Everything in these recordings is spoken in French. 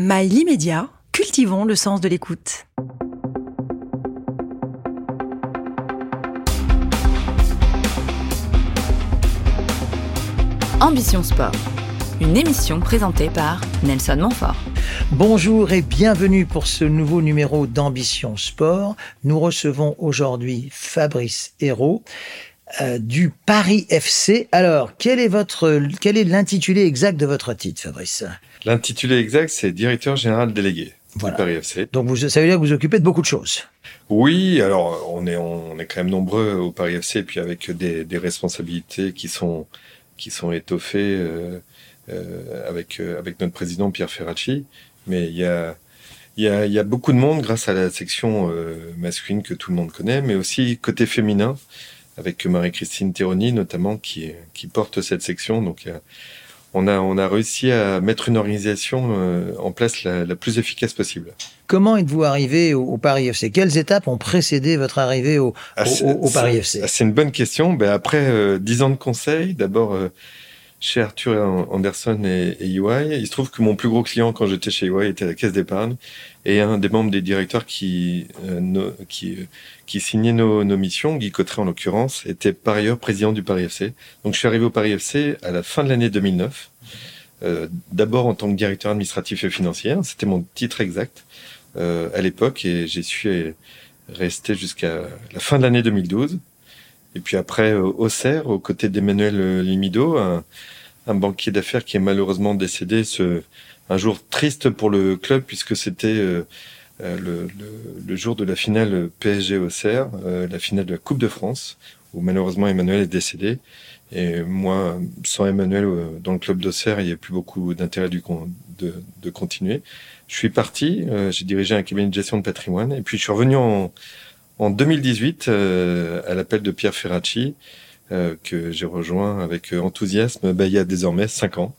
Mail immédiat, cultivons le sens de l'écoute. Ambition Sport, une émission présentée par Nelson Montfort. Bonjour et bienvenue pour ce nouveau numéro d'Ambition Sport. Nous recevons aujourd'hui Fabrice Hérault. Euh, du Paris FC. Alors, quel est votre, quel est l'intitulé exact de votre titre, Fabrice? L'intitulé exact, c'est directeur général délégué du Paris FC. Donc, vous, ça veut dire que vous occupez de beaucoup de choses. Oui, alors on est on est quand même nombreux au Paris FC, et puis avec des, des responsabilités qui sont qui sont étoffées euh, euh, avec euh, avec notre président Pierre Ferracci. Mais il y a il y a, il y a beaucoup de monde grâce à la section masculine que tout le monde connaît, mais aussi côté féminin avec Marie-Christine Théronie notamment qui, qui porte cette section. Donc euh, on a, on a réussi à mettre une organisation euh, en place la, la, plus efficace possible. Comment êtes-vous arrivé au, au, Paris FC Quelles étapes ont précédé votre arrivée au, ah, au, au Paris FC C'est une bonne question. Ben après dix euh, ans de conseil, d'abord euh, chez Arthur Anderson et, et UI. Il se trouve que mon plus gros client quand j'étais chez UI était la Caisse d'épargne et un des membres des directeurs qui, euh, qui, qui signait nos, nos missions, Guy Cotteret en l'occurrence, était par ailleurs président du Paris FC. Donc je suis arrivé au Paris FC à la fin de l'année 2009, euh, d'abord en tant que directeur administratif et financier, c'était mon titre exact euh, à l'époque, et j'y suis resté jusqu'à la fin de l'année 2012. Et puis après, euh, Auxerre, aux côtés d'Emmanuel Limido, un, banquier d'affaires qui est malheureusement décédé ce, un jour triste pour le club puisque c'était euh, euh, le, jour de la finale PSG Auxerre, euh, la finale de la Coupe de France, où malheureusement Emmanuel est décédé. Et moi, sans Emmanuel euh, dans le club d'Auxerre, il n'y a plus beaucoup d'intérêt de, continuer. Je suis parti, euh, j'ai dirigé un cabinet de gestion de patrimoine, et puis je suis revenu en, en 2018 euh, à l'appel de Pierre Ferracci, euh, que j'ai rejoint avec enthousiasme bah, il y a désormais cinq ans.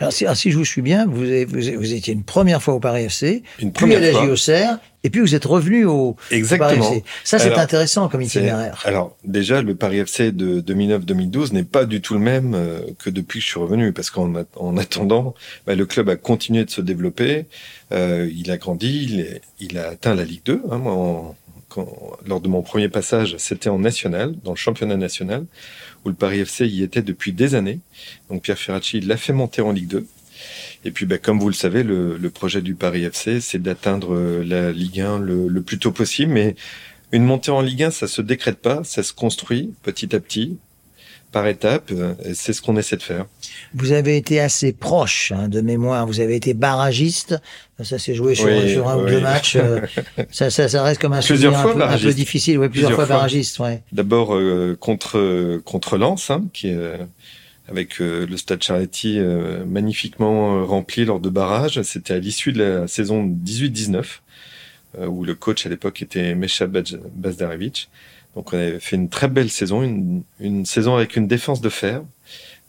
Alors si, alors si, je vous suis bien, vous, avez, vous, vous, étiez une première fois au Paris FC, une puis à la JOCR, et puis vous êtes revenu au, Exactement. au Paris FC. Ça, c'est intéressant comme itinéraire. Alors déjà, le Paris FC de 2009-2012 n'est pas du tout le même euh, que depuis que je suis revenu, parce qu'en en attendant, bah, le club a continué de se développer, euh, il a grandi, il, est, il, a atteint la Ligue 2. Hein, moi, en, lors de mon premier passage, c'était en national, dans le championnat national où le Paris FC y était depuis des années. Donc Pierre Ferracci l'a fait monter en Ligue 2. Et puis, bah, comme vous le savez, le, projet du Paris FC, c'est d'atteindre la Ligue 1 le, le, plus tôt possible. Mais une montée en Ligue 1, ça se décrète pas, ça se construit petit à petit, par étapes. C'est ce qu'on essaie de faire. Vous avez été assez proche hein, de mémoire. Vous avez été barragiste. Ça s'est joué sur, oui, sur un oui. ou deux matchs. ça, ça, ça, reste comme un plusieurs fois un, peu, un peu difficile. Ouais, plusieurs, plusieurs fois, barragiste. Ouais. D'abord euh, contre contre Lens, hein, qui est euh, avec euh, le Stade Charletti euh, magnifiquement rempli lors de barrages. C'était à l'issue de la saison 18-19 euh, où le coach à l'époque était Mesha Bazdarevic. Donc on avait fait une très belle saison, une, une saison avec une défense de fer,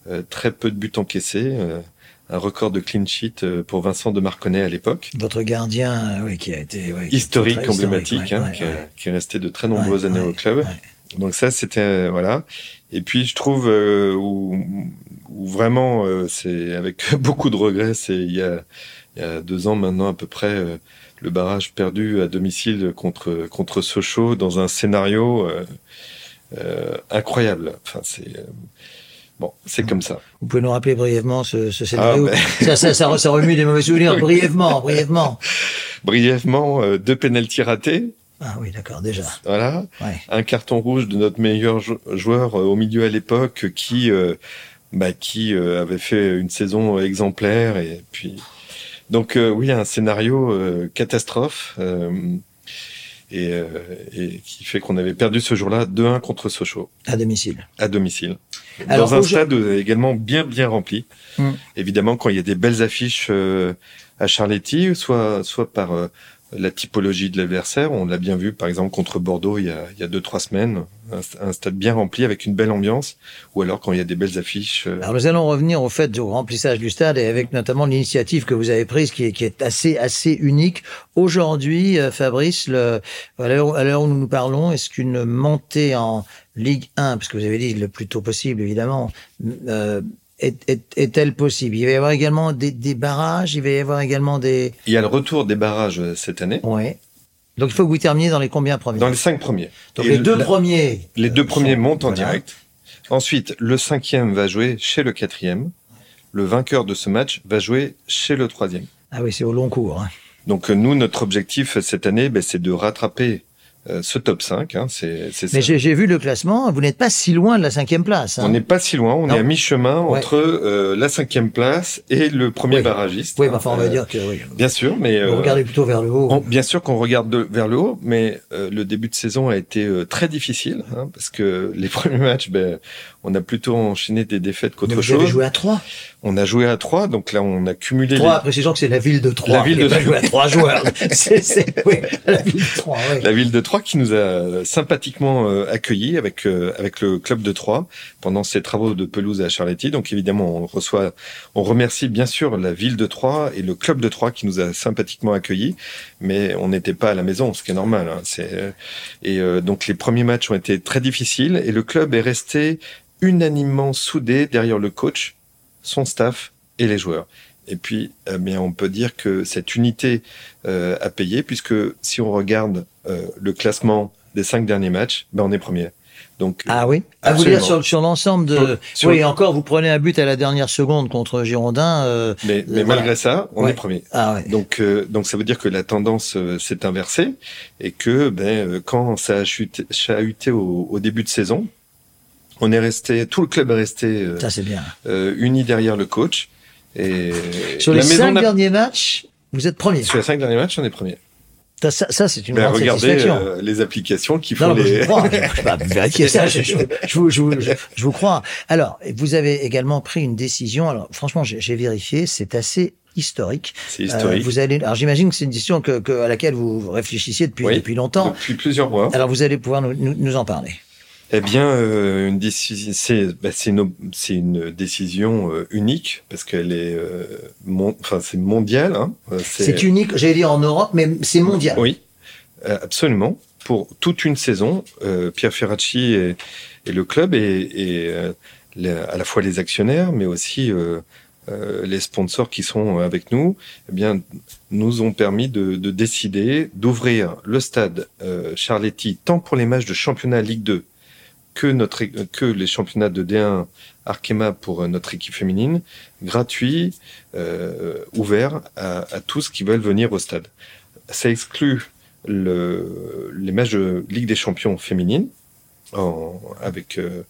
euh, très peu de buts encaissés, euh, un record de clean sheet euh, pour Vincent de Marconnet à l'époque. Votre gardien, oui, qui a été ouais, historique, qui emblématique, hein, ouais, qui, qui, est resté de très nombreuses années au club. Donc ça, c'était voilà. Et puis je trouve euh, où, où, vraiment c'est avec beaucoup de regrets, c'est il y a il y a deux ans maintenant à peu près le barrage perdu à domicile contre contre Sochaux dans un scénario euh, euh, incroyable. Enfin, c'est euh, bon, c'est comme ça. Vous pouvez nous rappeler brièvement ce, ce scénario ah, ben... ça, ça, ça, ça, remue des mauvais souvenirs. brièvement, brièvement. Brièvement, euh, deux pénalties ratés. Ah oui, d'accord, déjà. Voilà. Ouais. Un carton rouge de notre meilleur joueur au milieu à l'époque qui bah, qui avait fait une saison exemplaire et puis donc euh, oui, un scénario euh, catastrophe euh, et, et, qui fait qu'on avait perdu ce jour-là 2-1 contre Sochaux. À domicile. À domicile. Alors, Dans un stade également bien bien rempli. Hum. Évidemment, quand il y a des belles affiches à Charletti, soit soit par la typologie de l'adversaire. On l'a bien vu, par exemple, contre Bordeaux il y a, il y a deux, trois semaines. Un, stade bien rempli avec une belle ambiance. Ou alors quand il y a des belles affiches. Euh... Alors nous allons revenir au fait du remplissage du stade et avec notamment l'initiative que vous avez prise qui est, qui est assez, assez unique. Aujourd'hui, euh, Fabrice, le, à l'heure où nous nous parlons, est-ce qu'une montée en Ligue 1, parce que vous avez dit le plus tôt possible, évidemment, euh, est- est- est-elle possible? Il va y avoir également des, des barrages, il va y avoir également des... Il y a le retour des barrages euh, cette année, Ouais. Donc il faut que vous terminiez dans les combien premiers? Dans les cinq premiers. Donc Et les le- deux la- premiers. Les deux premiers sont- montent en voilà. direct. Ensuite, le cinquième va jouer chez le quatrième. Le vainqueur de ce match va jouer chez le troisième. Ah oui, c'est au long cours. hein. Donc euh, nous, notre objectif cette année, ben, c'est de rattraper euh, ce top 5. Hein, c'est. Mais j'ai vu le classement, vous n'êtes pas si loin de la cinquième place. hein. On n'est pas si loin, on Non. est à mi-chemin Ouais. entre euh, la cinquième place et le premier Oui. barragiste. Oui, bah, enfin, on va Euh, dire que oui. Bien sûr, mais Vous euh, regardez plutôt vers le haut. on- bien sûr qu'on regarde de- vers le haut, mais euh, le début de saison a été euh, très difficile hein, parce que les premiers matchs, ben, on a plutôt enchaîné des défaites qu'autre vous avez chose. joué à trois. On a joué à trois, donc là on a cumulé. Trois, les- que c'est la ville de Troyes. La ville de Troyes. trois joueurs. c'est, c'est, oui, la ville de Troyes, oui. La ville de Troyes qui nous a sympathiquement euh, accueillis avec euh, avec le club de Troyes pendant ces travaux de pelouse à Charletti. Donc évidemment, on reçoit, on remercie bien sûr la ville de Troyes et le club de Troyes qui nous a sympathiquement accueillis, mais on n'était pas à la maison, ce qui est normal. Hein. C'est euh, et euh, donc les premiers matchs ont été très difficiles et le club est resté unanimement soudé derrière le coach, son staff et les joueurs. Et puis, eh bien, on peut dire que cette unité euh, a payé, puisque si on regarde euh, le classement des cinq derniers matchs, ben on est premier. Donc, Ah oui? Ah, vous dire sur, sur l'ensemble de... Sur- Oui, encore, vous prenez un but à la dernière seconde contre Girondin. euh, mais, mais voilà. malgré ça, on Ouais. est premier. Ah ouais. Donc, euh, donc ça veut dire que la tendance euh, s'est inversée et que ben, euh, quand ça a chuté, chahuté au, au début de saison, on est resté, tout le club est resté euh, Ça, bien. euh, uni derrière le coach. Et Sur les cinq derniers matchs, vous êtes premier. sur les cinq derniers matchs, on est premier. Ça, ça, c'est une Mais grande regardez satisfaction. euh, les applications qui font non, je les. vous crois. Je ça. Je, je, je vous, je, vous- je- je vous crois. Alors, vous avez également pris une décision. Alors, franchement, j'ai vérifié. C'est assez historique. C'est Euh, historique. vous allez. Alors, j'imagine que c'est une décision que, que- à laquelle vous réfléchissiez depuis Oui. depuis longtemps. Depuis plusieurs mois. Alors, vous allez pouvoir nous, nous, nous en parler. Eh bien, euh, une décision, c'est bah, c'est une, décision euh, unique parce qu'elle est, euh, mon- c'est mondial. Hein. C'est unique. J'allais dire en Europe, mais c'est mondial. Oui, absolument. Pour toute une saison, Pierre Ferracci et, et le club et, à la fois les actionnaires, mais aussi euh, les sponsors qui sont avec nous, eh bien, nous ont permis de, de décider d'ouvrir le stade euh, Charletti tant pour les matchs de championnat Ligue 2 que notre que les championnats de D1 Arkema pour euh, notre équipe féminine, gratuit, euh, ouvert à, tous qui veulent venir au stade. Ça exclut le, les matchs de Ligue des Champions féminine en, avec euh,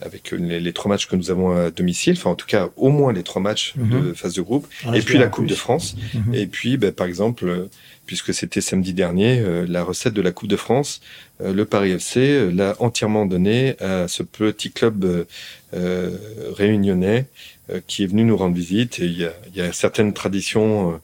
avec les, les trois matchs que nous avons à domicile, enfin en tout cas au moins les trois matchs de phase de groupe, On et espère puis la Coupe plus. de France. Mhm. Et puis, ben, par exemple, euh, puisque c'était samedi dernier, euh, la recette de la Coupe de France, euh, le Paris FC euh, l'a entièrement donnée à ce petit club réunionnais euh, qui est venu nous rendre visite. Et il y a, il y a certaines traditions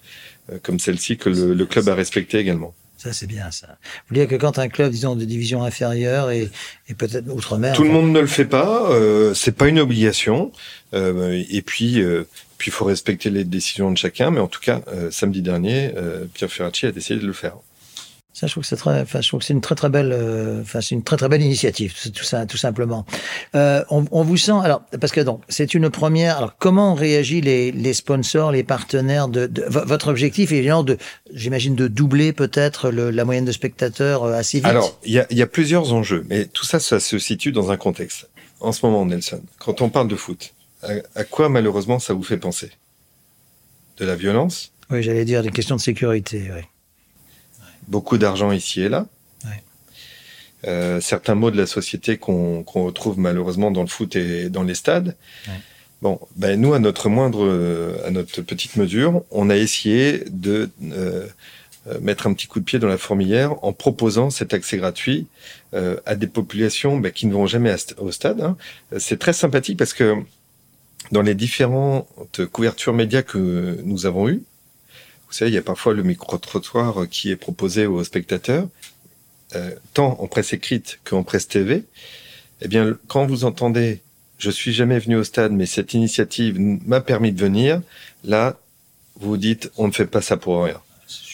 comme celle-ci que le, le club a respectées également. Ça, c'est bien, ça. Vous voulez dire que quand un club, disons, de division inférieure et, et peut-être outre-mer. Tout le monde ne le fait pas, euh, c'est pas une obligation. Euh, et puis, euh, puis il faut respecter les décisions de chacun. Mais en tout cas, euh, samedi dernier, Pierre Ferracci a décidé de le faire. Ça, je trouve que c'est très, enfin, je trouve que c'est une très très belle, euh, enfin, c'est une très très belle initiative, tout ça, tout simplement. Euh, on, on vous sent, alors, parce que donc, c'est une première. Alors, comment ont réagi les, les sponsors, les partenaires de, de- vo- votre objectif est évidemment de, j'imagine, de doubler peut-être la moyenne de spectateurs euh, assez vite. Alors, il y a, il y a plusieurs enjeux, mais tout ça, ça se situe dans un contexte. En ce moment, Nelson, quand on parle de foot, à, à quoi malheureusement ça vous fait penser? De la violence, oui, j'allais dire des questions de sécurité. Oui. Beaucoup d'argent ici et là. Ouais. Euh, certains mots de la société qu'on retrouve malheureusement dans le foot et dans les stades. Ouais. Bon, ben nous à notre moindre, à notre petite mesure, on a essayé de euh, euh, mettre un petit coup de pied dans la fourmilière en proposant cet accès gratuit euh, à des populations ben, qui ne vont jamais au stade. hein. C'est très sympathique parce que dans les différentes couvertures médias que nous avons eues, il y a parfois le micro-trottoir qui est proposé aux spectateurs, euh, tant en presse écrite qu'en presse TV. Eh bien, quand vous entendez « je suis jamais venu au stade, mais cette initiative m'a permis de venir », là, vous vous dites « on ne fait pas ça pour rien ».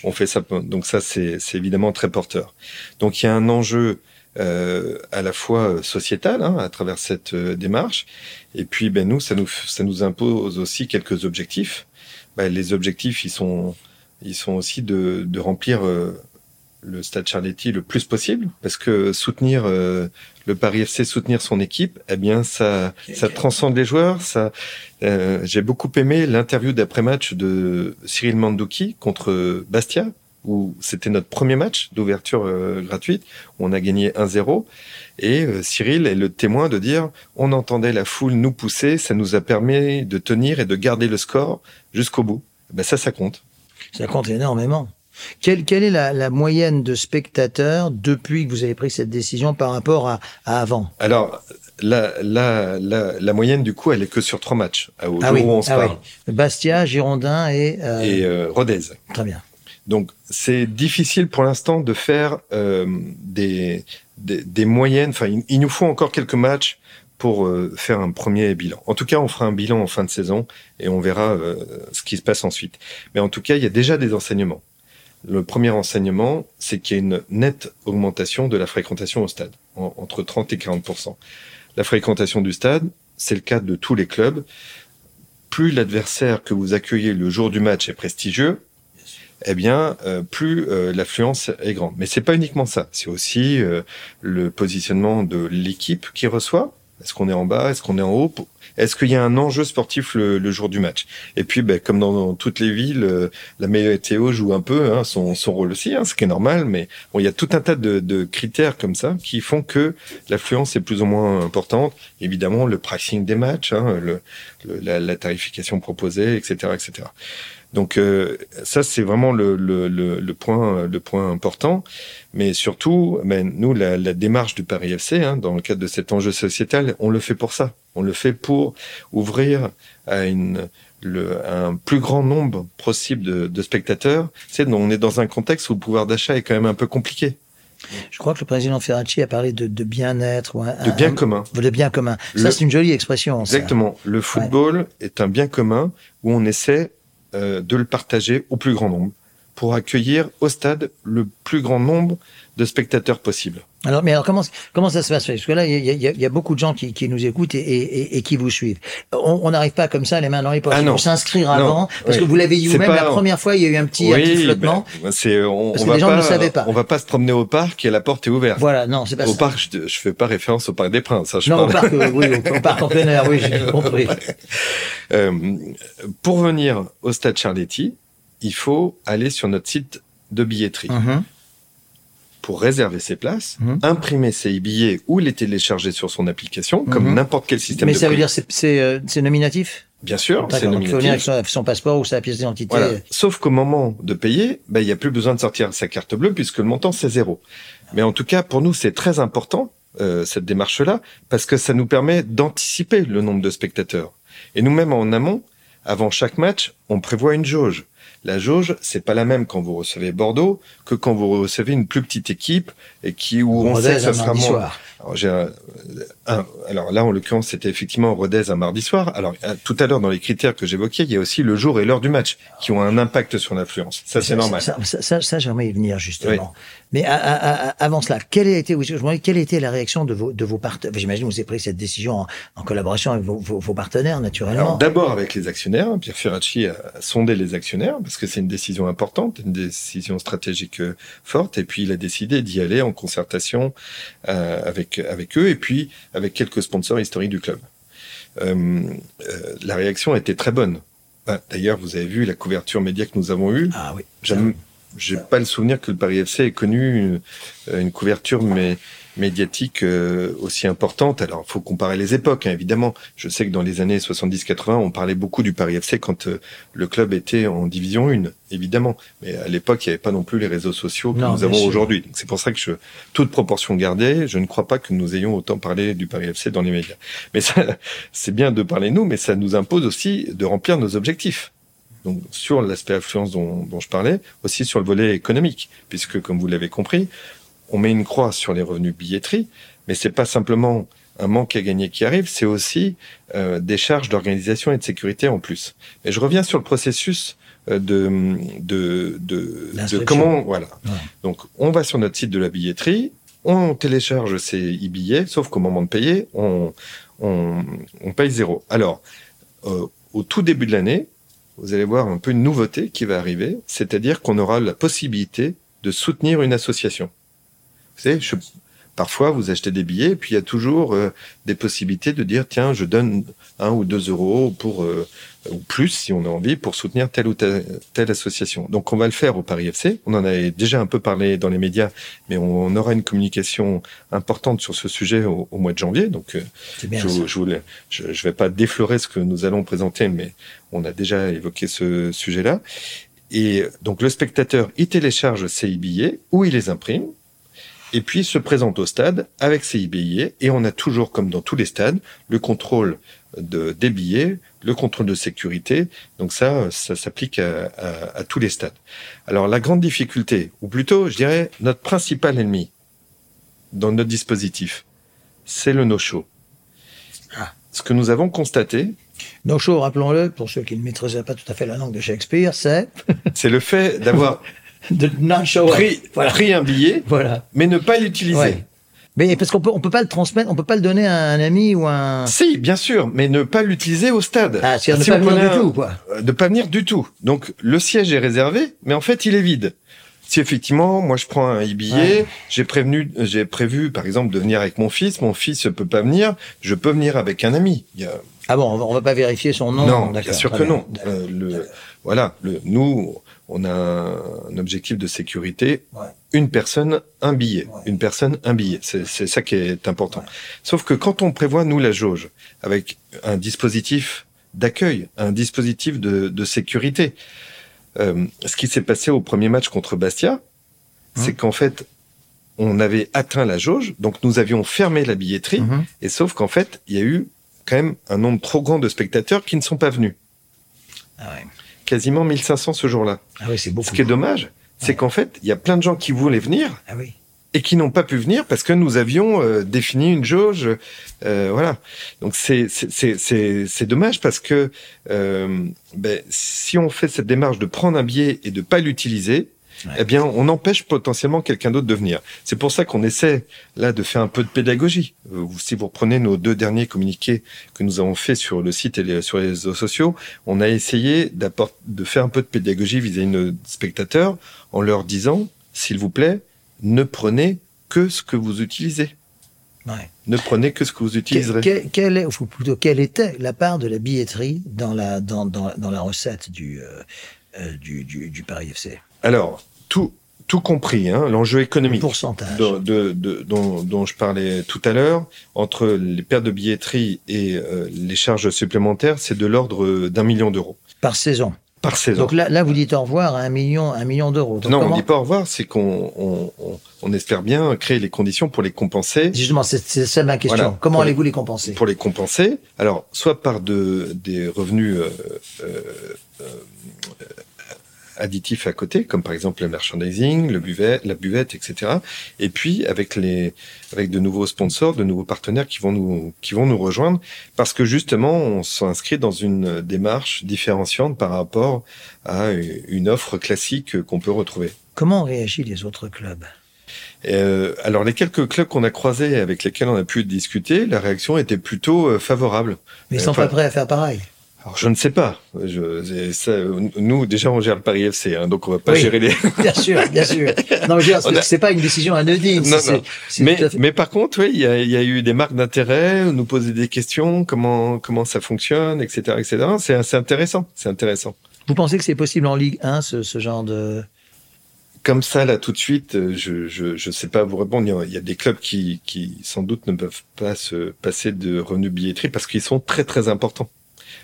On fait ça, donc ça c'est évidemment très porteur. Donc il y a un enjeu euh, à la fois sociétale hein, à travers cette euh, démarche. Et puis, ben nous, ça nous ça nous impose aussi quelques objectifs. Ben, les objectifs, ils sont ils sont aussi de, de remplir euh, le Stade Charletti le plus possible, parce que soutenir euh, le Paris FC, soutenir son équipe, eh bien ça ça transcende les joueurs. Ça, euh, j'ai beaucoup aimé l'interview d'après-match de Cyril Mandouki contre Bastia, où c'était notre premier match d'ouverture euh, gratuite, où on a gagné 1-0. Et euh, Cyril est le témoin de dire, on entendait la foule nous pousser, ça nous a permis de tenir et de garder le score jusqu'au bout. Ben ça, ça compte. Ça compte énormément. Quelle, quelle est la, la, moyenne de spectateurs depuis que vous avez pris cette décision par rapport à, à avant? Alors, la, la, la, moyenne, du coup, elle est que sur trois matchs, au ah jour oui, où on se ah parle. oui. Bastia, Girondin et... Euh... Et euh, Rodez. Très bien. Donc, c'est difficile pour l'instant de faire euh, des, des, des, moyennes. Enfin, il, il, nous faut encore quelques matchs pour euh, faire un premier bilan. En tout cas, on fera un bilan en fin de saison et on verra euh, ce qui se passe ensuite. Mais en tout cas, il y a déjà des enseignements. Le premier enseignement, c'est qu'il y a une nette augmentation de la fréquentation au stade, en, entre 30 et 40% La fréquentation du stade, c'est le cas de tous les clubs. Plus l'adversaire que vous accueillez le jour du match est prestigieux, eh bien, euh, plus euh, l'affluence est grande. Mais c'est pas uniquement ça. C'est aussi euh, le positionnement de l'équipe qui reçoit. Est-ce qu'on est en bas? Est-ce qu'on est en haut? Est-ce qu'il y a un enjeu sportif le, jour du match? Et puis, ben, comme dans, toutes les villes, euh, la météo joue un peu hein, son, son, rôle aussi, hein, ce qui est normal. Mais bon, il y a tout un tas de, critères comme ça qui font que l'affluence est plus ou moins importante. Évidemment, le pricing des matchs, hein, la, tarification proposée, etc., etc. Donc euh, ça c'est vraiment le, le, le, le, point le point important, mais surtout, ben, nous la, la démarche du Paris FC hein, dans le cadre de cet enjeu sociétal, on le fait pour ça, on le fait pour ouvrir à une le, un plus grand nombre possible de, de spectateurs. C'est on est dans un contexte où le pouvoir d'achat est quand même un peu compliqué. Je crois que le président Ferracci a parlé de, de bien-être. De bien commun. De bien commun. Ça, c'est une jolie expression. ça. Exactement. Le football est un bien commun où on essaie de le partager au plus grand nombre pour accueillir au stade le plus grand nombre de spectateurs possible. Alors, mais alors comment comment ça se passe? Parce que là, il y a, y y beaucoup de gens qui, qui nous écoutent et, et, et- et qui vous suivent. On n'arrive pas comme ça, les mains dans les poches. Ah Il non. faut s'inscrire avant, parce Oui. que vous l'avez C'est vous-même. pas- La première fois, il y a eu un petit, un petit flottement. ben, c'est on, Parce on que va les gens pas, ne le savaient pas. on va pas se promener au parc et la porte est ouverte. Voilà, non, c'est pas Au ça. parc, je, je fais pas référence au parc des Princes. hein, je non, au parc, euh, oui, au, parc en plein air, oui, j'ai compris. Euh, pour venir au stade Charletti, il faut aller sur notre site de billetterie Mhm. Pour réserver ses places, Mhm. imprimer ses billets ou les télécharger sur son application, comme Mhm. n'importe quel système Mais de ça veut dire c'est c'est euh, c'est nominatif? Bien sûr, c'est. Donc il faut venir avec nominatif. son, son passeport ou sa pièce d'identité. Voilà. Sauf qu'au moment de payer, ben, il n'y a plus besoin de sortir sa carte bleue puisque le montant c'est zéro. Mais en tout cas, pour nous, c'est très important euh, cette démarche-là parce que ça nous permet d'anticiper le nombre de spectateurs. Et nous-mêmes en amont, avant chaque match, on prévoit une jauge. La jauge, c'est pas la même quand vous recevez Bordeaux que quand vous recevez une plus petite équipe et qui où on Rodez sait que ça sera moins. Alors, j'ai un- un- alors là, en l'occurrence, c'était effectivement Rodez un mardi soir. Alors euh, tout à l'heure, dans les critères que j'évoquais, il y a aussi le jour et l'heure du match qui ont un impact sur l'influence. Ça, c'est normal. Ça, ça, ça, ça, j'aimerais y venir justement. Mais à- à- à- avant cela, quelle a été, je me demandais, quelle été la réaction de vos, de vos partenaires? J'imagine que vous avez pris cette décision en, en collaboration avec vos, vos, vos partenaires, naturellement. D'abord avec les actionnaires, Pierre Ferracci a sondé les actionnaires parce que c'est une décision importante, une décision stratégique euh, forte, et puis il a décidé d'y aller en concertation euh, avec avec eux et puis avec quelques sponsors historiques du club. Euh, euh, la réaction a été très bonne. Ben, D'ailleurs, vous avez vu la couverture média que nous avons eue. ah oui. J'ai pas le souvenir que le Paris FC ait connu une, une couverture mais médiatique euh, aussi importante. Alors, faut comparer les époques, hein, évidemment. Je sais que dans les années 70-80, on parlait beaucoup du Paris FC quand euh, le club était en division 1, évidemment. Mais à l'époque, il n'y avait pas non plus les réseaux sociaux que Non, nous avons aujourd'hui. Donc, c'est pour ça que je, toute proportion gardée, je ne crois pas que nous ayons autant parlé du Paris FC dans les médias. Mais ça, c'est bien de parler nous, mais ça nous impose aussi de remplir nos objectifs. Donc sur l'aspect affluence dont, dont je parlais, aussi sur le volet économique, puisque comme vous l'avez compris, on met une croix sur les revenus billetterie, mais c'est pas simplement un manque à gagner qui arrive, c'est aussi euh, des charges d'organisation et de sécurité en plus. Et je reviens sur le processus euh, de, de, de, de L'inscription. comment voilà. Ouais. Donc on va sur notre site de la billetterie, on télécharge ses e-billets, sauf qu'au moment de payer, on, on, on paye zéro. Alors, euh, au tout début de l'année, vous allez voir un peu une nouveauté qui va arriver, c'est-à-dire qu'on aura la possibilité de soutenir une association. Vous savez, parfois vous achetez des billets, puis il y a toujours euh, des possibilités de dire tiens, je donne un ou deux euros pour euh, ou plus si on a envie pour soutenir telle ou telle, telle, association. Donc on va le faire au Paris FC. On en avait déjà un peu parlé dans les médias, mais on, aura une communication importante sur ce sujet au, au mois de janvier. Donc euh, bien je, ça. je, voulais, je, je vais pas déflorer ce que nous allons présenter, mais on a déjà évoqué ce sujet-là. Et donc le spectateur, il télécharge ses billets ou il les imprime et puis se présente au stade avec ses billets et on a toujours, comme dans tous les stades, le contrôle de, des billets, le contrôle de sécurité. Donc ça, ça s'applique à, à, à, tous les stades. Alors la grande difficulté, ou plutôt, je dirais, notre principal ennemi dans notre dispositif, c'est le no-show. Ah. Ce que nous avons constaté, No-show, rappelons-le, pour ceux qui ne maîtrisaient pas tout à fait la langue de Shakespeare, c'est c'est le fait d'avoir de non-show pris, voilà. pris un billet, voilà. mais ne pas l'utiliser. Ouais. Mais parce qu'on peut, on peut pas le transmettre, on peut pas le donner à un ami ou à un. Si, bien sûr, mais ne pas l'utiliser au stade. Ah, c'est-à-dire ne pas venir du tout, quoi. De pas venir du tout. Donc le siège est réservé, mais en fait il est vide. Si effectivement, moi je prends un billet, ouais. j'ai prévenu, j'ai prévu par exemple de venir avec mon fils, mon fils ne peut pas venir, je peux venir avec un ami. Il y a... Ah bon, on va pas vérifier son nom. Non, bien sûr que non. Euh, le, voilà, le, nous, on a un objectif de sécurité. Ouais. Une personne, un billet. Ouais. Une personne, un billet. C'est ça qui est important. Ouais. Sauf que quand on prévoit, nous, la jauge, avec un dispositif d'accueil, un dispositif de, de sécurité, euh, ce qui s'est passé au premier match contre Bastia, Hum. c'est qu'en fait, on avait atteint la jauge, donc nous avions fermé la billetterie, Hum. et sauf qu'en fait, il y a eu quand même un nombre trop grand de spectateurs qui ne sont pas venus. Ah ouais. Quasiment 1500 ce jour-là. Ah oui, c'est beaucoup. Ce qui est dommage, c'est qu'en fait, il y a plein de gens qui voulaient venir ah oui. et qui n'ont pas pu venir parce que nous avions euh, défini une jauge. Euh, voilà. Donc c'est c'est dommage parce que euh, ben, si on fait cette démarche de prendre un billet et de pas l'utiliser, Ouais. eh bien, on empêche potentiellement quelqu'un d'autre de venir. C'est pour ça qu'on essaie là de faire un peu de pédagogie. Euh, si vous reprenez nos deux derniers communiqués que nous avons fait sur le site et les, sur les réseaux sociaux, on a essayé de faire un peu de pédagogie vis-à-vis -vis de nos spectateurs en leur disant, s'il vous plaît, ne prenez que ce que vous utilisez. Ouais. Ne prenez que ce que vous utiliserez. Quelle, quelle, est, ou plutôt, quelle était la part de la billetterie dans la, dans, dans, dans la recette du, euh, euh, du, du, du Paris FC Alors, tout, tout compris, hein, l'enjeu économique pourcentage. De, de, de, dont, dont, je parlais tout à l'heure, entre les pertes de billetterie et euh, les charges supplémentaires, c'est de l'ordre d'un million d'euros. Par saison Par saison. Donc là, là, vous dites au revoir à un million, un million d'euros. Non, comment... on dit pas au revoir, c'est qu'on on, on, on, espère bien créer les conditions pour les compenser. Justement, c'est ça ma question. Voilà. Comment allez-vous les compenser? Pour les compenser, alors soit par de, des revenus euh, euh, additifs à côté, comme par exemple le merchandising, le buvet, la buvette, etc. Et puis avec les, avec de nouveaux sponsors, de nouveaux partenaires qui vont nous, qui vont nous rejoindre, parce que justement, on s'inscrit dans une démarche différenciante par rapport à une offre classique qu'on peut retrouver. Comment réagissent les autres clubs? Euh, alors les quelques clubs qu'on a croisés avec lesquels on a pu discuter, la réaction était plutôt euh, favorable. Mais ils sont enfin, pas prêts à faire pareil. Alors je ne sais pas. Je, ça, nous déjà on gère le Paris FC, hein, donc on va pas oui, gérer les. bien sûr, bien sûr. Non, dire, c'est pas une décision anodine. Non, non. Mais, fait... mais par contre, oui, il y a, y a, eu des marques d'intérêt, nous poser des questions, comment comment ça fonctionne, etc., etc. C'est assez intéressant. C'est intéressant. Vous pensez que c'est possible en Ligue 1 ce, ce genre de comme ça, là, tout de suite, je je, je sais pas vous répondre. Il y a des clubs qui, qui, sans doute, ne peuvent pas se passer de revenus billetterie parce qu'ils sont très, très importants.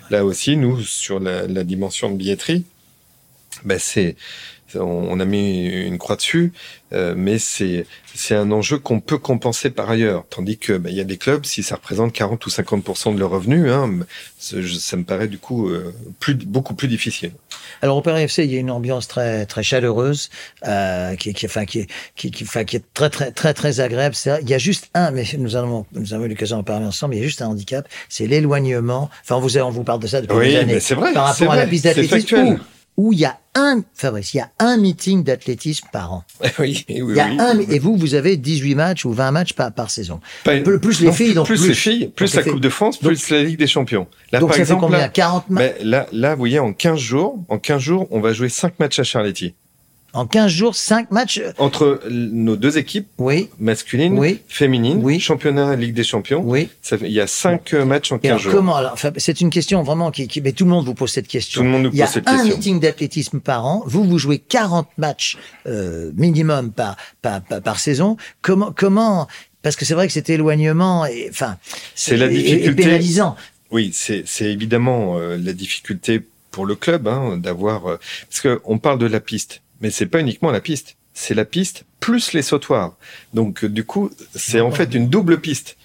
Là aussi, nous, sur la, dimension de billetterie, ben c'est on, a mis une croix dessus, euh, mais c'est c'est un enjeu qu'on peut compenser par ailleurs. Tandis que ben, il y a des clubs, si ça représente 40 ou 50% de leurs revenus, hein, ça, me paraît du coup euh, plus beaucoup plus difficile. Alors au Paris FC, il y a une ambiance très très chaleureuse, euh, qui, qui, enfin, qui, qui, qui, enfin, qui est très très très très agréable. Il y a juste un, mais nous avons nous avons eu l'occasion d'en parler ensemble. Il y a juste un handicap, c'est l'éloignement. Enfin, on vous on vous parle de ça depuis oui, des années vrai, par rapport à vrai, la piste d'athlétisme où il y a un, Fabrice, il y a un meeting d'athlétisme par an. oui, oui, Il y a oui. un, et vous, vous avez 18 matchs ou 20 matchs par, par saison. Pas- Plus- les non, filles, donc plus, plus- les filles, plus donc la les Coupe de France, Donc- plus la Ligue des Champions. Là, Donc par ça exemple, fait combien là, 40 matchs là, là, vous voyez, en 15 jours, en 15 jours, on va jouer 5 matchs à Charletti. En 15 jours, 5 matchs euh, Entre nos deux équipes, Oui, masculines, Oui. féminines, Oui. championnat Ligue des Champions, oui. ça il y a 5 matchs en Et 15 alors, jours. comment alors, enfin, C'est une question vraiment qui, qui- Mais tout le monde vous pose cette question. Tout le monde nous Il y a pose cette un question. meeting d'athlétisme par an. Vous, vous jouez 40 matchs euh, minimum par, par, par, par saison. Comment, comment Parce que c'est vrai que cet éloignement, est, enfin, C'est la est- est difficulté. pénalisant. Oui, c'est c'est évidemment euh, la difficulté pour le club hein, d'avoir euh, parce que on parle de la piste, mais c'est pas uniquement la piste, c'est la piste plus les sautoirs. Donc euh, du coup, c'est en fait une double piste.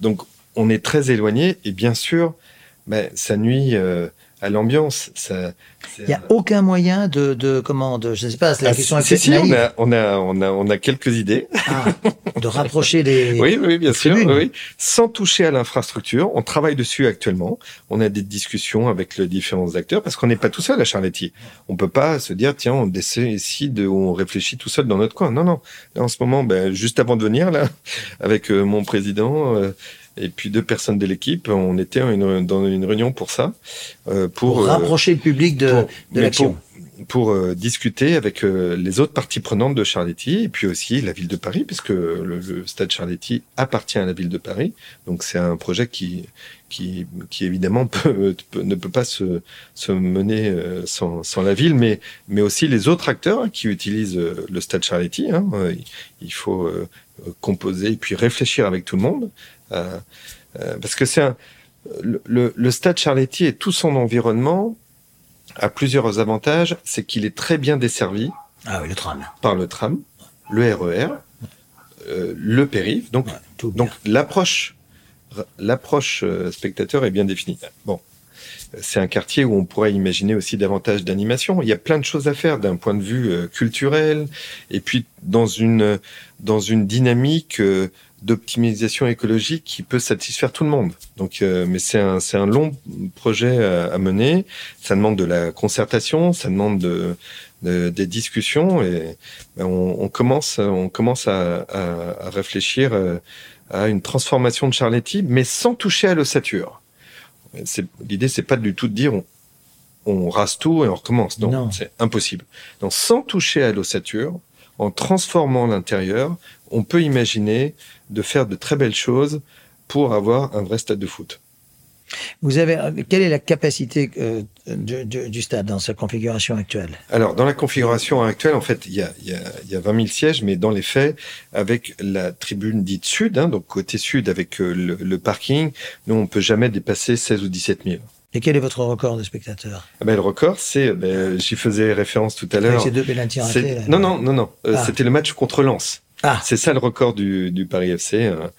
Donc on est très éloigné et bien sûr, ben, ça nuit euh, à l'ambiance. Il n'y a aucun moyen de, de comment, de, je ne sais pas, la Ah, question si, est si, on a, on a, on a, on a quelques idées. Ah, de rapprocher les. Oui, oui, bien sûr, oui, oui. Sans toucher à l'infrastructure, on travaille dessus actuellement. On a des discussions avec les différents acteurs parce qu'on n'est pas tout seul à Charletti. On peut pas se dire tiens, on décide, on réfléchit tout seul dans notre coin. Non, non. Là, en ce moment, ben, juste avant de venir là, avec euh, mon président. euh, et puis deux personnes de l'équipe, on était une- dans une réunion pour ça, euh, pour, Pour euh, rapprocher le public de, pour- de mais l'action. Pour, pour, euh, discuter avec les autres parties prenantes de Charletti et puis aussi la ville de Paris, puisque le, le stade Charletti appartient à la ville de Paris. Donc c'est un projet qui, qui, qui évidemment peut, peut- ne peut pas se, se mener sans, sans la ville, mais, mais aussi les autres acteurs hein, qui utilisent le stade Charletti. Hein. Il faut composer et puis réfléchir avec tout le monde. Euh, euh, parce que c'est un, le, le, stade Charletti et tout son environnement a plusieurs avantages. C'est qu'il est très bien desservi Ah oui, le tram. par le tram, le RER, euh, le périph. Donc, Ouais, donc l'approche, l'approche euh, spectateur est bien définie. Bon, c'est un quartier où on pourrait imaginer aussi davantage d'animation. Il y a plein de choses à faire d'un point de vue euh, culturel et puis dans une dans une dynamique euh, d'optimisation écologique qui peut satisfaire tout le monde. Donc, euh, mais c'est un c'est un long projet à, à mener. Ça demande de la concertation, ça demande de, de- des discussions et ben, on, on commence on commence à, à, à réfléchir euh, à une transformation de Charletti, mais sans toucher à l'ossature. C'est- L'idée, c'est pas du tout de dire on, on rase tout et on recommence. Non, Non. c'est impossible. Donc, sans toucher à l'ossature, en transformant l'intérieur, on peut imaginer de faire de très belles choses pour avoir un vrai stade de foot. Vous avez, quelle est la capacité euh, du, du- du stade dans sa configuration actuelle? Alors, dans la configuration actuelle, en fait, il y a, il y, a, il y a 20 000 sièges, mais dans les faits, avec la tribune dite sud, hein, donc côté sud, avec euh, le, le parking, nous, on peut jamais dépasser 16 ou 17 000. Et quel est votre record de spectateurs? Ah ben, le record, c'est, ben, j'y faisais référence tout à l'heure. ces deux pénaltys ratés C'est- là. Non, non, non, non. Euh, Ah. C'était le match contre Lens. Ah, C'est ça le record du, du Paris FC. Un,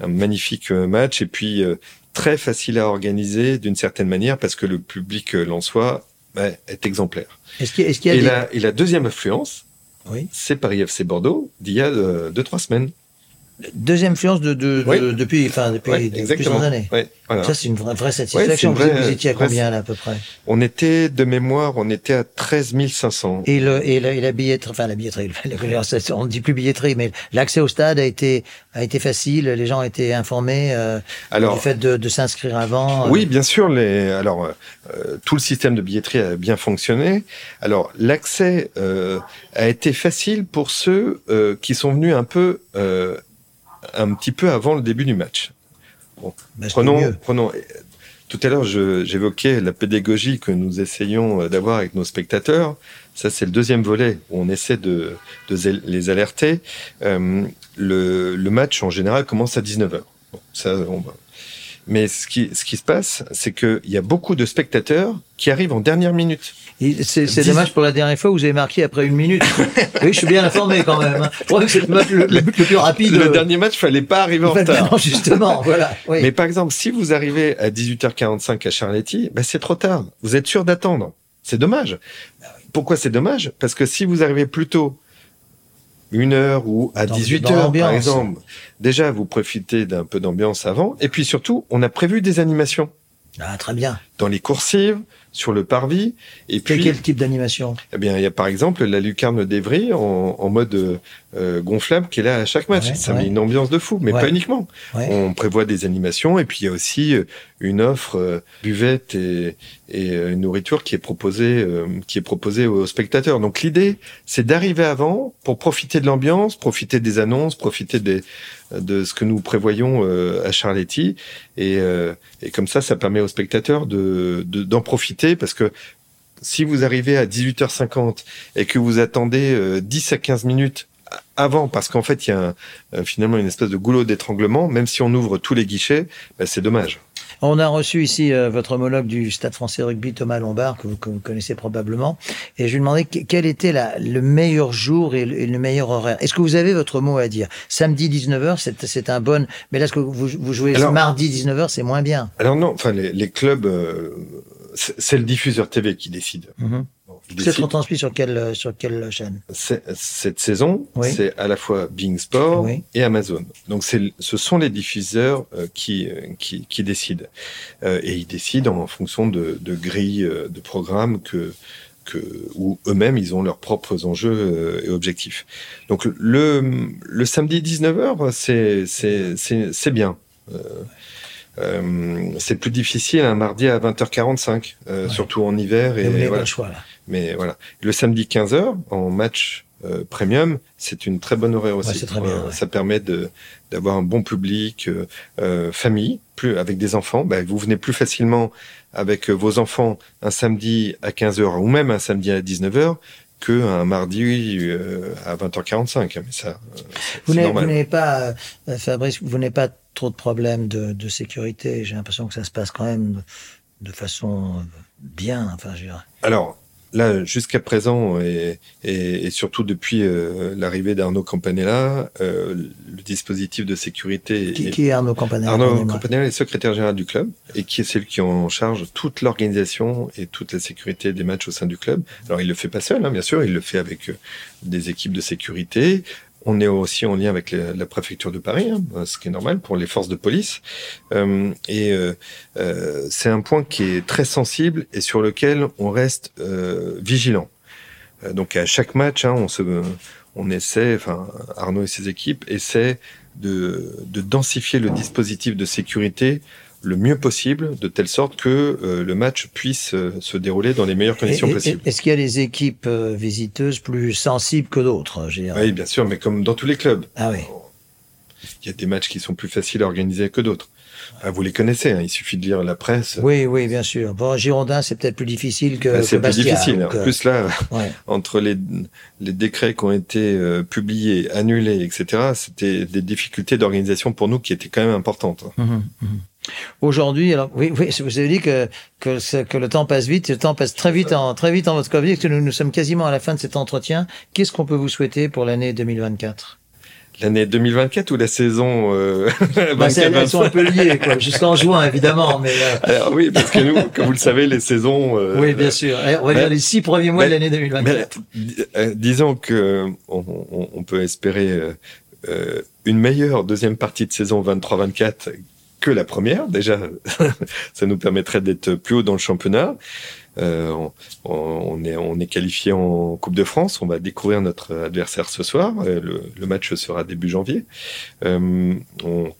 un magnifique euh, match et puis euh, très facile à organiser d'une certaine manière parce que le public lensois ben, est exemplaire. est-ce qu'il y a, y Et des... la, et la deuxième influence, Oui. c'est Paris FC Bordeaux d'il y a euh, deux, trois semaines. Deuxième influence de, de, de- Oui. depuis, enfin, depuis de- plusieurs années Ouais, voilà. Ça, c'est une vraie, satisfaction. une vous, vraie- vous étiez à combien, là, à peu près? On était, de mémoire, on était à 13 500. et, le, et, la, et la billetterie, enfin, la billetterie, on ne dit plus billetterie, mais l'accès au stade a été, a été facile, les gens ont été informés euh, Alors, du fait de, de s'inscrire avant. euh, Oui, bien sûr. Les, alors, euh, euh, tout le système de billetterie a bien fonctionné. Alors, l'accès euh, a été facile pour ceux euh, qui sont venus un peu, euh, un petit peu avant le début du match. Prenons, prenons. Tout à l'heure, j'évoquais la pédagogie que nous essayons euh, d'avoir avec nos spectateurs. Ça, c'est le deuxième volet où on essaie de, les alerter. Euh, le, le match, en général, commence à 19h. Bon, ça, on va- Mais ce qui, ce qui se passe, c'est qu'il y a beaucoup de spectateurs qui arrivent en dernière minute. C'est dommage pour la dernière fois, vous avez marqué après une minute. oui, je suis bien informé quand même. hein. Je crois que c'est le, match- le- but le plus rapide. Le dernier match, fallait pas arriver en retard. Non, justement, voilà. Oui. Mais par exemple, si vous arrivez à 18h45 à Charletti, ben c'est trop tard. Vous êtes sûr d'attendre. C'est dommage. Pourquoi c'est dommage? Parce que si vous arrivez plus tôt, une heure ou à Dans- 18 dans heures, par exemple, déjà vous profitez d'un peu d'ambiance avant. Et puis surtout, on a prévu des animations Ah, très bien. dans les coursives, sur le parvis. Et puis, quel type d'animation? Eh bien, il y a par exemple la lucarne d'Evry en, en mode euh, gonflable qui est là à chaque match. Ouais, ça ouais. met une ambiance de fou, mais Ouais. pas uniquement. On prévoit des animations et puis il y a aussi euh, une offre euh, buvette et, et euh, une nourriture qui est proposée euh, qui est proposée aux spectateurs. Donc l'idée, c'est d'arriver avant pour profiter de l'ambiance, profiter des annonces, profiter des de ce que nous prévoyons euh, à Charletti et, euh, et comme ça, ça permet aux spectateurs de de- d'en profiter parce que si vous arrivez à 18h50 et que vous attendez euh, 10 à 15 minutes avant, parce qu'en fait, il y a euh, finalement une espèce de goulot d'étranglement, même si on ouvre tous les guichets, bah, c'est dommage. On a reçu ici euh, votre homologue du Stade français rugby, Thomas Lombard, que vous, que vous connaissez probablement. Et je lui demandais que- quel était la, le meilleur jour et le, et le meilleur horaire. Est-ce que vous avez votre mot à dire? Samedi 19h, c'est c'est un bon... Mais là, ce que vous, vous jouez Alors- mardi 19h, c'est moins bien. Alors non, enfin les, les clubs, euh, c'est le diffuseur TV qui décide. Mhm. Retransmis sur quelle, sur quelle chaîne? Cette saison, Oui. c'est à la fois Bing Sport Oui. et Amazon. Donc c'est, ce sont les diffuseurs euh, qui, euh, qui, qui décident. Euh, et ils décident en fonction de, de grilles euh, de programmes que, que, où eux-mêmes, ils ont leurs propres enjeux euh, et objectifs. Donc le, le samedi 19h, c'est, c'est, c'est, c'est bien. Euh, euh, c'est plus difficile un mardi à 20h45, euh, Ouais. surtout en hiver. Et Et, voilà. choix. Mais voilà. Le samedi 15h, en match euh, premium, c'est une très bonne horaire aussi. c'est très bien, Euh, ouais. Ça permet de d'avoir un bon public, euh, euh, famille, plus avec des enfants. Bah, vous venez plus facilement avec vos enfants un samedi à 15h ou même un samedi à 19h que un mardi euh, à 20h45. Mais ça, euh, Vous n'avez vous normal. n'avez pas, euh, Fabrice, vous n'avez pas trop de problèmes de, de sécurité. J'ai l'impression que ça se passe quand même de, façon bien. Enfin, je dire. Alors là, jusqu'à présent, et, et, et surtout depuis euh, l'arrivée d'Arnaud Campanella, euh, le dispositif de sécurité Qui, est- qui est Arnaud Campanella Arnaud Campanella est secrétaire général du club et qui est celui qui est en charge toute l'organisation et toute la sécurité des matchs au sein du club. Alors il le fait pas seul, hein, bien sûr, il le fait avec euh, des équipes de sécurité. On est aussi en lien avec la, préfecture de Paris, hein, ce qui est normal pour les forces de police. Euh, et euh, euh, c'est un point qui est très sensible et sur lequel on reste euh, vigilant. Donc à chaque match, hein, on essaie, enfin Arnaud et ses équipes essaient de densifier le dispositif de sécurité le mieux possible, de telle sorte que euh, le match puisse euh, se dérouler dans les meilleures conditions Et- et- possibles. Est-ce qu'il y a des équipes euh, visiteuses plus sensibles que d'autres Oui, bien sûr, mais comme dans tous les clubs, Ah oui. il y a des matchs qui sont plus faciles à organiser que d'autres. Ah, vous les connaissez, hein, il suffit de lire la presse. Oui, oui, bien sûr. Bon, Girondin, c'est peut-être plus difficile que, que c'est plus difficile. donc, En euh, plus, là, ouais. entre les, les décrets qui ont été euh, publiés, annulés, etc., c'était des difficultés d'organisation pour nous qui étaient quand même importantes. Mhm, mhm. Aujourd'hui, alors oui, oui, vous avez dit que que, le temps passe vite, le temps passe très vite en très vite en votre Covid, que nous, nous sommes quasiment à la fin de cet entretien. Qu'est-ce qu'on peut vous souhaiter pour l'année 2024 L'année 2024 ou la saison euh, bah, c'est- Elles sont un 24-25 peu liées, jusqu'en juin évidemment, mais euh, Alors oui, parce que nous, comme vous le savez, les saisons. euh, oui, bien sûr. Allez, On va dire les six premiers mois de l'année 2024. Mais, euh, disons que on, on- on peut espérer une meilleure deuxième partie de saison 23-24 que la première. Déjà, ça nous permettrait d'être plus haut dans le championnat. Euh, on, est, on est qualifié en Coupe de France. On va découvrir notre adversaire ce soir. Euh, Le, match sera début janvier. Euh, on,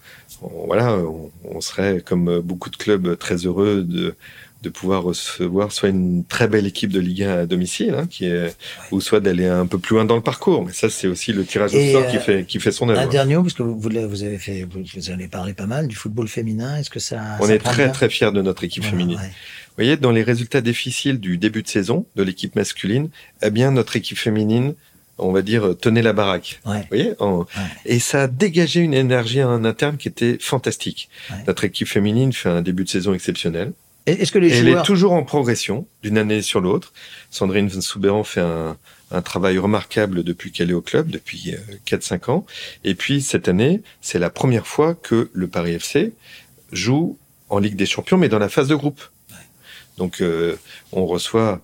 voilà, on serait comme beaucoup de clubs très heureux de, de pouvoir recevoir soit une très belle équipe de Ligue 1 à domicile, hein, qui est, ou soit d'aller un peu plus loin dans le parcours. Mais ça, c'est aussi le tirage au sort euh, qui fait qui fait son Un œuvre. dernier mot, parce que vous, avez fait, vous, avez parlé pas mal du football féminin. Est-ce que ça On ça est très très fiers de notre équipe Voilà, féminine. ouais. Vous voyez, dans les résultats difficiles du début de saison de l'équipe masculine, eh bien notre équipe féminine, on va dire, tenait la baraque. Ouais. Vous voyez Et ça a dégagé une énergie en interne qui était fantastique. Ouais. Notre équipe féminine fait un début de saison exceptionnel. Est-ce que les elle joueurs est toujours en progression d'une année sur l'autre. Sandrine Souberan fait un, un travail remarquable depuis qu'elle est au club, depuis euh, 4-5 ans. Et puis cette année, c'est la première fois que le Paris FC joue en Ligue des Champions, mais dans la phase de groupe. Donc euh, on reçoit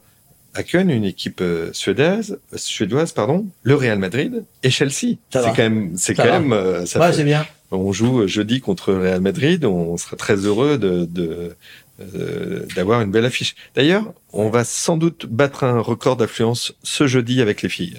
à Köln une équipe euh, suédoise, suédoise pardon, le Real Madrid et Chelsea. C'est quand même, c'est quand va. même, euh, ça Ouais, fait- c'est bien. on joue jeudi contre le Real Madrid. On sera très heureux de, de, euh, d'avoir une belle affiche. D'ailleurs, on va sans doute battre un record d'affluence ce jeudi avec les filles.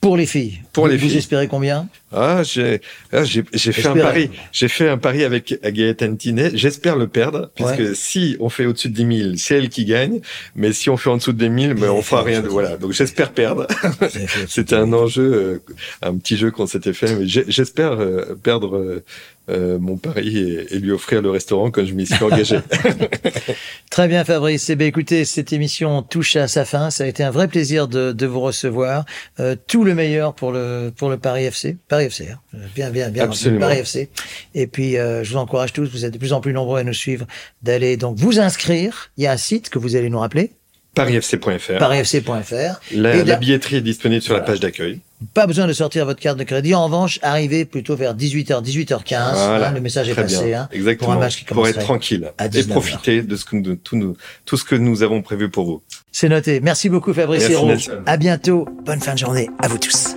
Pour les filles. Pour vous, les vous filles. espérez combien? Ah, j'ai ah, j'ai j'ai fait un pari. J'ai fait un pari avec Gaëtan Tinet. J'espère le perdre, puisque Ouais. si on fait au-dessus de 10 000, c'est elle qui gagne. Mais si on fait en dessous de 10 000, ben, on fera rien de voilà. Donc j'espère perdre. C'était un enjeu, euh, un petit jeu qu'on s'était fait. Mais j'espère euh, perdre euh, euh, mon pari et, et lui offrir le restaurant comme je m'y suis engagé. Très bien, Fabrice. Eh bien, écoutez, cette émission touche à sa fin. Ça a été un vrai plaisir de, de vous recevoir. Euh, tout le meilleur pour le pour le Paris FC. Paris FC, hein. bien, bien, bien. Absolument. Paris FC. Et puis, euh, je vous encourage tous. Vous êtes de plus en plus nombreux à nous suivre, d'aller donc vous inscrire. Il y a un site que vous allez nous rappeler, ParisFC.fr. parisfc.fr. La, billetterie est disponible sur la Voilà. page d'accueil. Pas besoin de sortir votre carte de crédit. En revanche, arrivez plutôt vers 18h, 18h15. Voilà. hein, le message est passé. bien. hein, Exactement. pour un match qui Pour être tranquille à et 19 heures. profiter de ce que nous, tout, nous, tout ce que nous avons prévu pour vous. C'est noté. Merci beaucoup, Fabrice Hérault. À bientôt. Bonne fin de journée à vous tous.